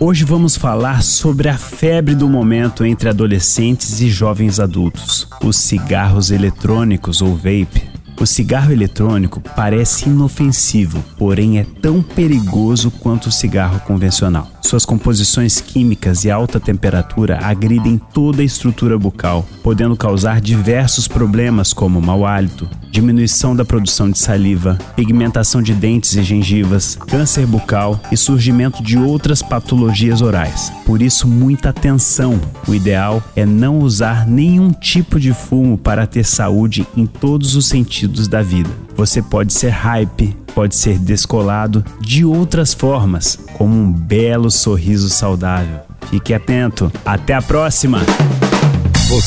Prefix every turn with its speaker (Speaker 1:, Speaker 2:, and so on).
Speaker 1: Hoje vamos falar sobre a febre do momento entre adolescentes e jovens adultos, os cigarros eletrônicos ou vape. O cigarro eletrônico parece inofensivo, porém é tão perigoso quanto o cigarro convencional. Suas composições químicas e alta temperatura agridem toda a estrutura bucal, podendo causar diversos problemas como mau hálito, diminuição da produção de saliva, pigmentação de dentes e gengivas, câncer bucal e surgimento de outras patologias orais. Por isso, muita atenção. O ideal é não usar nenhum tipo de fumo para ter saúde em todos os sentidos da vida. Você pode ser hype, pode ser descolado de outras formas, como um belo sorriso saudável. Fique atento. Até a próxima!